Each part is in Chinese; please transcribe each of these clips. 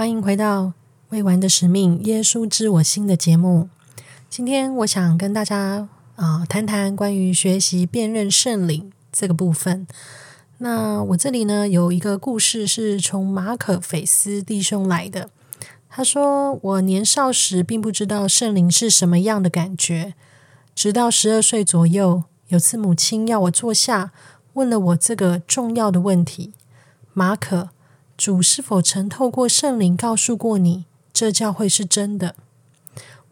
欢迎回到未完的使命——耶稣知我心的节目。今天我想跟大家啊谈谈关于学习辨认圣灵这个部分。那我这里呢有一个故事是从马可菲斯弟兄来的。他说：“我年少时并不知道圣灵是什么样的感觉，直到十二岁左右，有次母亲要我坐下，问了我这个重要的问题：马可，主是否曾透过圣灵告诉过你，这教会是真的？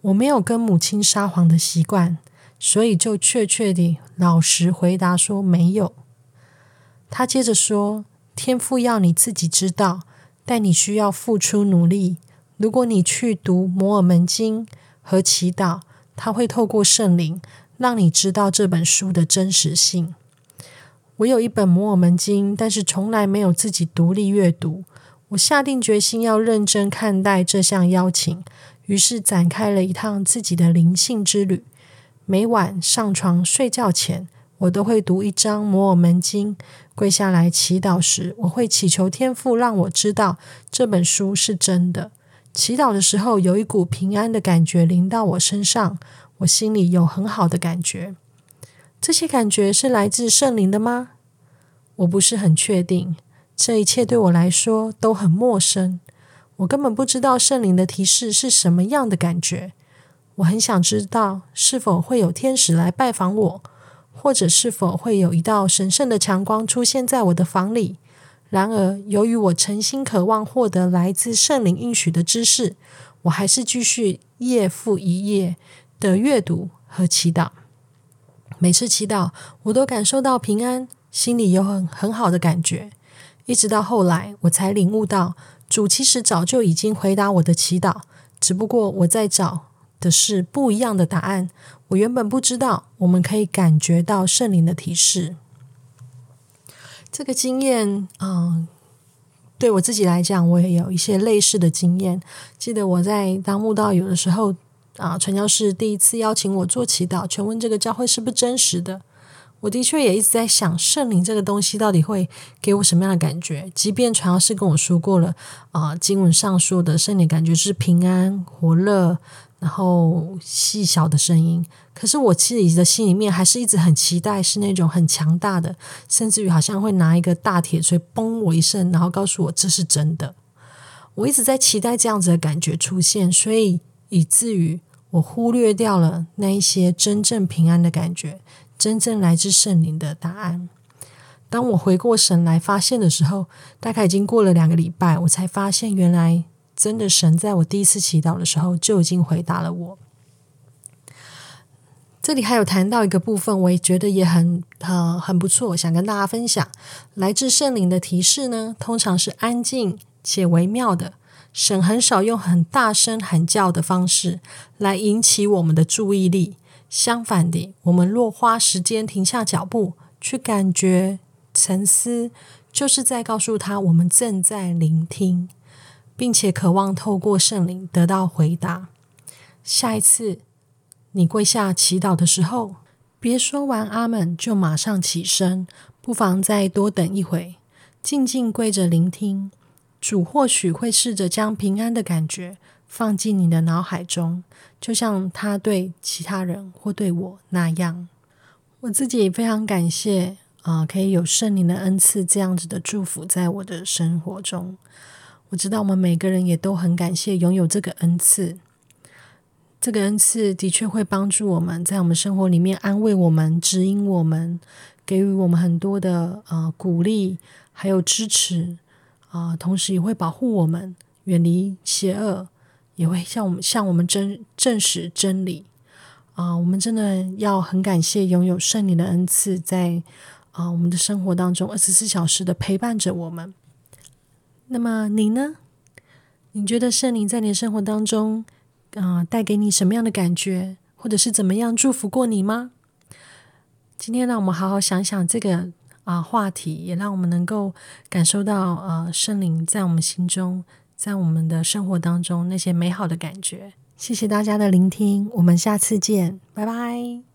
我没有跟母亲撒谎的习惯，所以就确切地老实回答说没有。他接着说：天赋要你自己知道，但你需要付出努力。”如果你去读摩尔门经和祈祷，他会透过圣灵让你知道这本书的真实性。我有一本摩尔门经，但是从来没有自己独立阅读。我下定决心要认真看待这项邀请，于是展开了一趟自己的灵性之旅。每晚上床睡觉前，我都会读一章摩尔门经。跪下来祈祷时，我会祈求天父让我知道这本书是真的。祈祷的时候，有一股平安的感觉临到我身上，我心里有很好的感觉。这些感觉是来自圣灵的吗？我不是很确定。这一切对我来说都很陌生，我根本不知道圣灵的提示是什么样的感觉。我很想知道，是否会有天使来拜访我，或者是否会有一道神圣的强光出现在我的房里。然而，由于我诚心渴望获得来自圣灵应许的知识，我还是继续夜复一夜的阅读和祈祷。每次祈祷，我都感受到平安，心里有很很好的感觉。一直到后来，我才领悟到，主其实早就已经回答我的祈祷，只不过我在找的是不一样的答案。我原本不知道，我们可以感觉到圣灵的提示。这个经验，嗯，对我自己来讲，我也有一些类似的经验。记得我在当慕道，有的时候啊，传教士第一次邀请我做祈祷，全问这个教会是不是真实的。我的确也一直在想，圣灵这个东西到底会给我什么样的感觉？即便传教士跟我说过了，啊，经文上说的圣灵感觉是平安、火热。然后细小的声音，可是我自己的心里面还是一直很期待，是那种很强大的，甚至于好像会拿一个大铁锤崩我一声，然后告诉我这是真的。我一直在期待这样子的感觉出现，所以以至于我忽略掉了那一些真正平安的感觉，真正来自圣灵的答案。当我回过神来发现的时候，大概已经过了两个礼拜，我才发现原来。真的，神在我第一次祈祷的时候就已经回答了我。这里还有谈到一个部分，我也觉得也很很很不错，想跟大家分享。来自圣灵的提示呢，通常是安静且微妙的。神很少用很大声喊叫的方式来引起我们的注意力。相反的，我们若花时间停下脚步，去感觉、沉思，就是在告诉他我们正在聆听。并且渴望透过圣灵得到回答。下一次你跪下祈祷的时候，别说完阿门就马上起身，不妨再多等一会，静静跪着聆听。主或许会试着将平安的感觉放进你的脑海中，就像他对其他人或对我那样。我自己也非常感谢啊，可以有圣灵的恩赐这样子的祝福在我的生活中。我知道我们每个人也都很感谢拥有这个恩赐，这个恩赐的确会帮助我们在我们生活里面安慰我们、指引我们、给予我们很多的呃鼓励，还有支持啊，同时也会保护我们远离邪恶，也会向我们向我们证证实真理啊。我们真的要很感谢拥有圣灵的恩赐，在啊我们的生活当中二十四小时的陪伴着我们。那么你呢？你觉得圣灵在你的生活当中，啊，带给你什么样的感觉，或者是怎么样祝福过你吗？今天让我们好好想想这个啊话题，也让我们能够感受到呃圣灵在我们心中，在我们的生活当中那些美好的感觉。谢谢大家的聆听，我们下次见，拜拜。